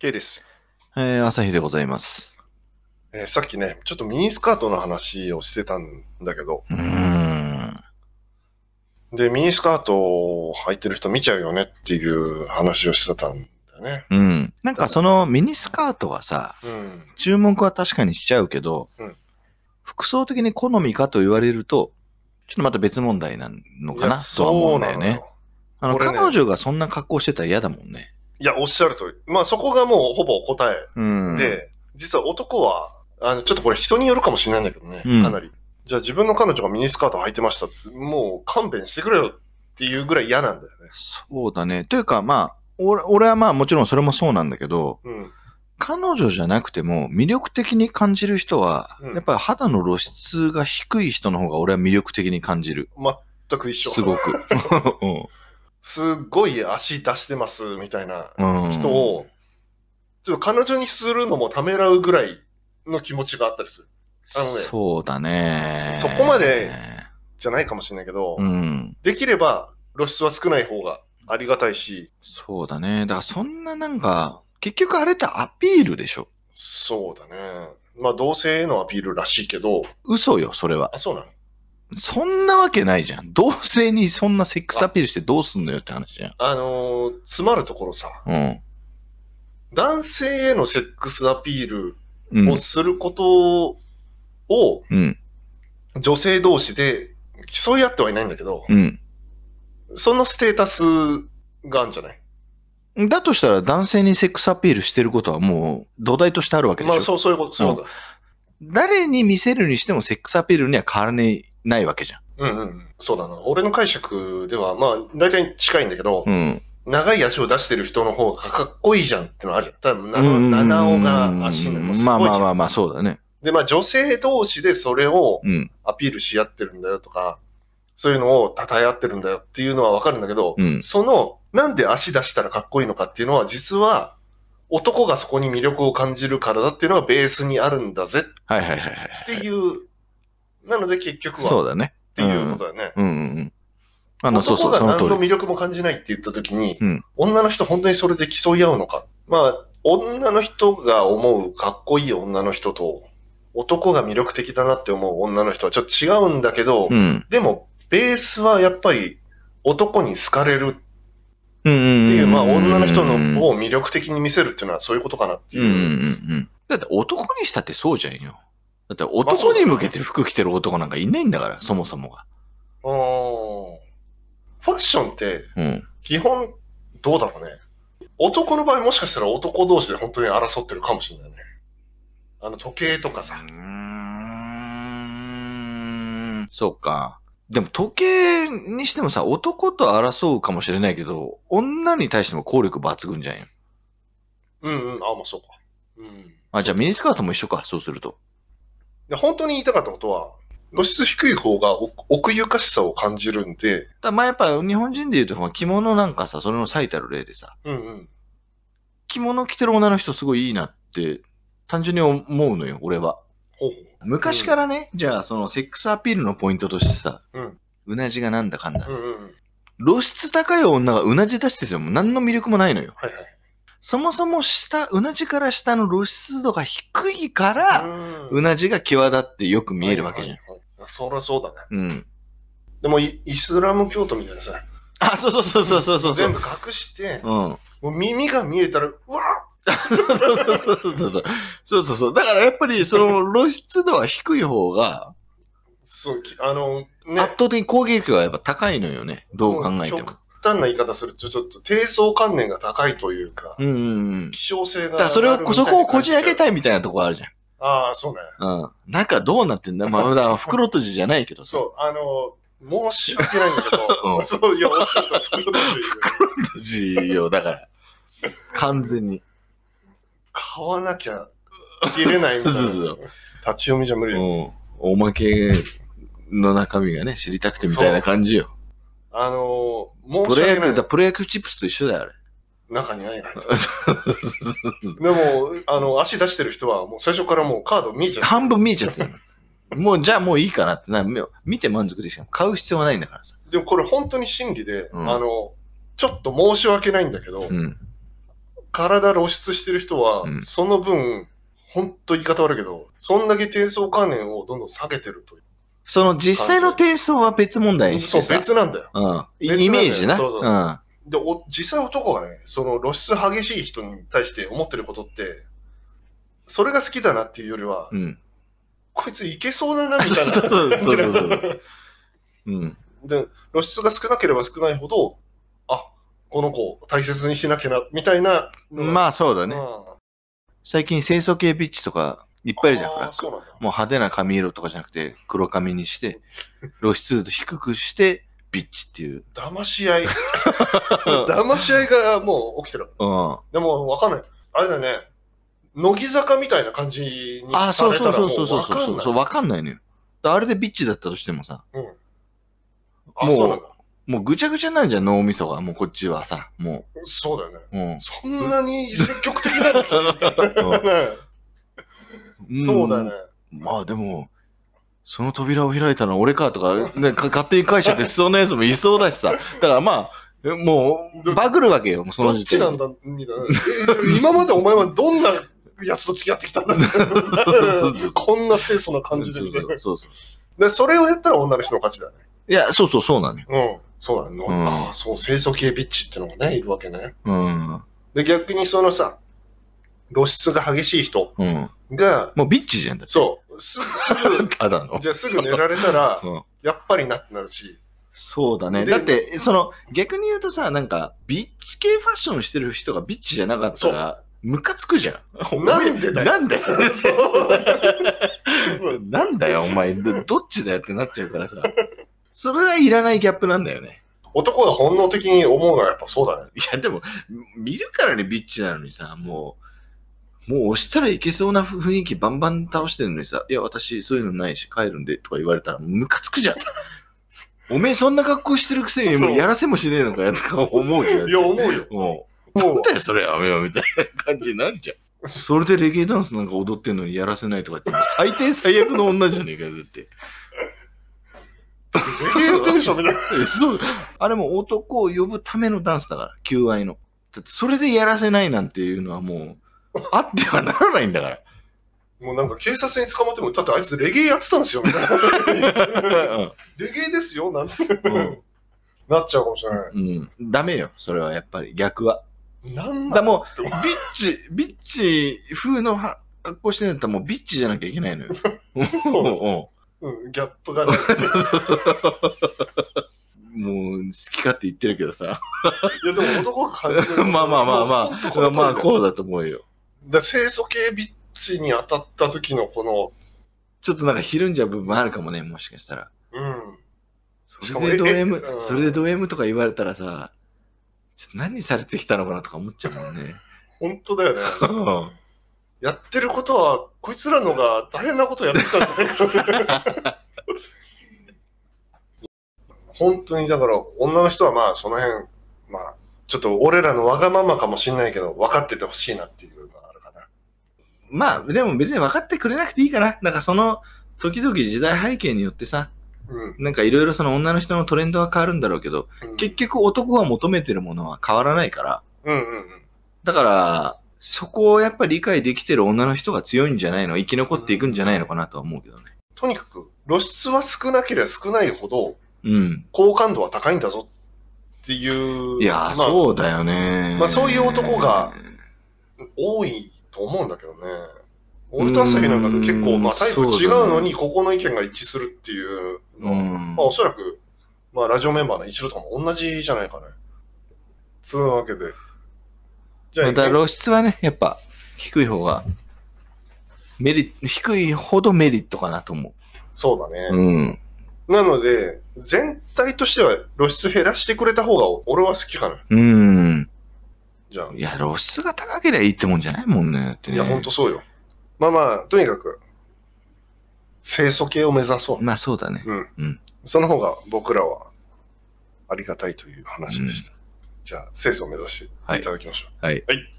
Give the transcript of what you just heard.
K です、えー、朝日でございます。えーさっきね、ちょっとミニスカートの話をしてたんだけど、うーん。で、ミニスカートを履いてる人見ちゃうよねっていう話をしてたんだよね。うん。なんかそのミニスカートはさ、うん。注目は確かにしちゃうけど、うん服装的に好みかと言われると、ちょっとまた別問題なのかなとは思うんだよね。そうなのよあの、ね彼女がそんな格好してたら嫌だもんね。いや、おっしゃる通り。まあそこがもうほぼ答えうん。で、実は男は、あの、ちょっとこれ人によるかもしれないんだけどね、うんかなり。じゃあ自分の彼女がミニスカート履いてましたって、もう勘弁してくれよっていうぐらい嫌なんだよね。そうだね。というか、まあ、俺俺はまあもちろんそれもそうなんだけど、うん。彼女じゃなくても魅力的に感じる人は、うんやっぱり肌の露出が低い人の方が俺は魅力的に感じる。全く一緒。すごく。すっごい足出してますみたいなうん人を、ちょっと彼女にするのもためらうぐらいの気持ちがあったりする。あのねそうだね。そこまでじゃないかもしれないけど、うん。できれば露出は少ない方がありがたいし、そうだね。だからそんななんか、結局あれってアピールでしょ？そうだね。まあ同性へのアピールらしいけど、嘘よ、それは。あ、そうなの？そんなわけないじゃん。同性にそんなセックスアピールしてどうすんのよって話じゃん。あのー詰まるところさ、うん。男性へのセックスアピールうんを。することをうん。女性同士で競い合ってはいないんだけど、うん。そのステータスがあるんじゃない？だとしたら男性にセックスアピールしてることはもう土台としてあるわけでしょ。まあそう、そういうこと、そうだ。誰に見せるにしてもセックスアピールには変わらねないわけじゃん。うんうん。そうだな。俺の解釈では、まあ、大体近いんだけど、うん。長い足を出してる人の方がかっこいいじゃんってのあるじゃん。多分、な七尾が足のもすごい。まあまあまあまあ、そうだね。で、まあ女性同士でそれをうん。アピールし合ってるんだよとか、そういうのを称え合ってるんだよっていうのはわかるんだけど、うん。その、なんで足出したらかっこいいのかっていうのは、実は、男がそこに魅力を感じるからだっていうのがベースにあるんだぜはいはいはいはい。っていう、なので結局は、そうだね。っていうことだよね。うんうんうん。あの、そうそう、男が何その通り。の魅力も感じないって言った時に、うん女の人本当にそれで競い合うのか。まあ、女の人が思うかっこいい女の人と、男が魅力的だなって思う女の人はちょっと違うんだけど、うん。でも、ベースはやっぱり男に好かれる。っていう、まあ女の人のを魅力的に見せるっていうのはそういうことかなっていう。うんうんうんうん。だって男にしたってそうじゃんよ。だって男に向けて服着てる男なんかいないんだから、そもそもが。あーファッションってうん。基本どうだろうね。男の場合もしかしたら男同士で本当に争ってるかもしれないね。あの時計とかさ。そうか。でも時計にしてもさ、男と争うかもしれないけど、女に対しても効力抜群じゃんよ。うんうん、あ、まあそうか。うん。あ、じゃあミニスカートも一緒か、そうすると。で本当に言いたかったことは、露出低い方が奥奥ゆかしさを感じるんで、だまあやっぱ日本人で言うと、まあ着物なんかさ、それの最たる例でさ、うんうん。着物着てる女の人すごいいいなって、単純に思うのよ、俺は。昔からね、じゃあそのセックスアピールのポイントとしてさ、うんうなじがなんだかんだうんうん。露出高い女がうなじ出してても何の魅力もないのよ。はいはい。そもそも下、うなじから下の露出度が低いから、うなじが際立ってよく見えるわけじゃん。はいはいはいそりゃそうだね。うん。でもイイスラム教徒みたいなさ、あ、そうそうそうそうそうそう。全部隠して、うん。もう耳が見えたら、うわそうそうそうそうそう。そうそうそう。だからやっぱりその露出度は低い方が、そう、きあの、圧ね、倒的に攻撃力がやっぱ高いのよね。どう考えても極。端な言い方すると、ちょっと低層観念が高いというか、うんうんうん。希少性がだからそれを、そこをこじ開けい。たいみたいなとこあるじゃん。ああ、そうね。うん。中どうなってんだ？まあ、だ袋閉じじゃないけどさ。そう、あの、申し訳ないんだけど、うんそう、いや、おっしゃるとり袋閉じ閉じよ、だから。完全に。買わなきゃ切れないみたいな。そうそうそう立ち読みじゃ無理だよ。うん。おまけの中身がね、知りたくてみたいな感じよ。あの、プロ野球。プロ野球チップスと一緒だよ、あれ。中にないな。でも、あの、足出してる人は、もう最初からもうカード見えちゃう。半分見えちゃってる。もう、じゃあもういいかなってな、見て満足でしか買う必要はないんだからさ。でもこれ本当に真理で、うんあの、ちょっと申し訳ないんだけど、うん。体露出してる人は、うんその分、ほんと言い方悪いけど、そんだけ低層関連をどんどん下げてるという。その実際の低層は別問題にしそう。別なんだよ。うん。イメージな。そうそううん。で、お実際男がね、その露出激しい人に対して思ってることって、それが好きだなっていうよりは、うん。こいついけそうだなみたいな そうそうそうそうん。で、露出が少なければ少ないほど、あ、この子を大切にしなきゃな、みたいな。まあそうだね。あ最近清楚系ビッチとかいっぱいいるじゃん。もう派手な髪色とかじゃなくて、黒髪にして、露出度低くして、ビッチっていう。騙し合い。騙し合いがもう起きてる。うん。でもわかんない。あれだよね。乃木坂みたいな感じにあ、さそうれたらもそうそうそううわかんない。そうそうそう。わかんないのよ。あれでビッチだったとしてもさ、うん。あ、もう。もうぐちゃぐちゃなんじゃん、脳みそが。もうこっちはさ、もそうだよね。う。うん。そんなに積極的なの うんそうだよね。。まあでも、その扉を開いたのは俺かとか、ね、か勝手に解釈しそうなやつもいそうだしさ。だからまあ、えもう、バグるわけよ、もうそどの時点で。っちなんだみたいな。え 今までお前はどんなやつと付き合ってきたんだこんな清楚な感じで。そうそう。で、それをやったら女の人の勝ちだね。いや、そうそう、そうなのよ。うん。そうだね。んああ、そう、清楚系ビッチってのがね、いるわけね。うん。で、逆にそのさ、露出が激しい人うん。が、もうビッチじゃんだって。そう、すすぐ、ただの。じゃあすぐ寝られたら、うんやっぱりなってなるし、そうだね。でだって、その、逆に言うとさ、なんか、ビッチ系ファッションしてる人がビッチじゃなかったら、ムカつくじゃん。なんでだよなんだよ。そう なんだよ、お前。どどっちだよってなっちゃうからさ。それはいらないギャップなんだよね。男が本能的に思うのはやっぱそうだね。いや、でも、見るからにビッチなのにさ、もう、もう押したらいけそうな雰囲気バンバン倒してるのにさ、いや、私そういうのないし帰るんでとか言われたらムカつくじゃん。おめえそんな格好してるくせにもうやらせもしねえのかよとか思うじゃん。いや、思うよ。もう、もなんだよそれやめようみたいな感じになるじゃん。それでレゲエダンスなんか踊ってんのにやらせないとかって、最低最悪の女じゃねえかよ、だって。う、レゲエやってるでしょ、みたいな。えそう。あれも男を呼ぶためのダンスだから、求愛の。だってそれでやらせないなんていうのはもう、あってはならないんだから。もうなんか警察に捕まっても、だってあいつレゲエやってたんですよ、みたいな。レゲエですよ、なんて、うんなっちゃうかもしれない。うん。ダメよ、それはやっぱり逆は。なんだだもってう、ビッチ、ビッチ風のは格好してんだったらもうビッチじゃなきゃいけないのよ。そうん、ギャップがね。う んもう、好き勝手言ってるけどさ。いや、でも男が感じる。まあまあまあまあ、まあこうだと思うよ。で清楚系ビッチに当たった時のこの、ちょっとなんかひるんじゃう部分あるかもね、もしかしたら。うん。それでド M それでド M とか言われたらさ、ちょっと何されてきたのかなとか思っちゃうもんね。本当だよね。やってることは、こいつらのが大変なことやってたんじゃないかな。本当に、だから、女の人はまあ、その辺、まあ、ちょっと俺らのわがままかもしんないけど、分かっててほしいなっていう。まあ、でも別に分かってくれなくていいかな。なんかその、時々時代背景によってさ、うん。なんかいろいろその女の人のトレンドは変わるんだろうけど、うん結局男が求めてるものは変わらないから、うんうんうん。だから、そこをやっぱり理解できてる女の人が強いんじゃないの？生き残っていくんじゃないのかなとは思うけどね。とにかく、露出は少なければ少ないほど、うん。好感度は高いんだぞっていう。いやー、まあそうだよね。まあそういう男が多いと思うんだけどね。俺と朝日なんかと結構、うんまあタイプ違うのに、ここの意見が一致するっていうのは、うんまあおそらく、まあラジオメンバーの一郎とかも同じじゃないかね。つうわけで。じゃあ、だから露出はね、やっぱ低い方が、メリット、低いほどメリットかなと思そうだね。う。うん。なので、全体としては露出減らしてくれた方が俺は好きかな。うん。じゃあ。いや、露出が高ければいいってもんじゃないもんね。だってねいや、ほんとそうよ。まあまあ、とにかく、清楚系を目指そう。まあそうだね。うん。うんその方が僕らはありがたいという話でした。じゃあ、清楚を目指していただきましょう。はい。はい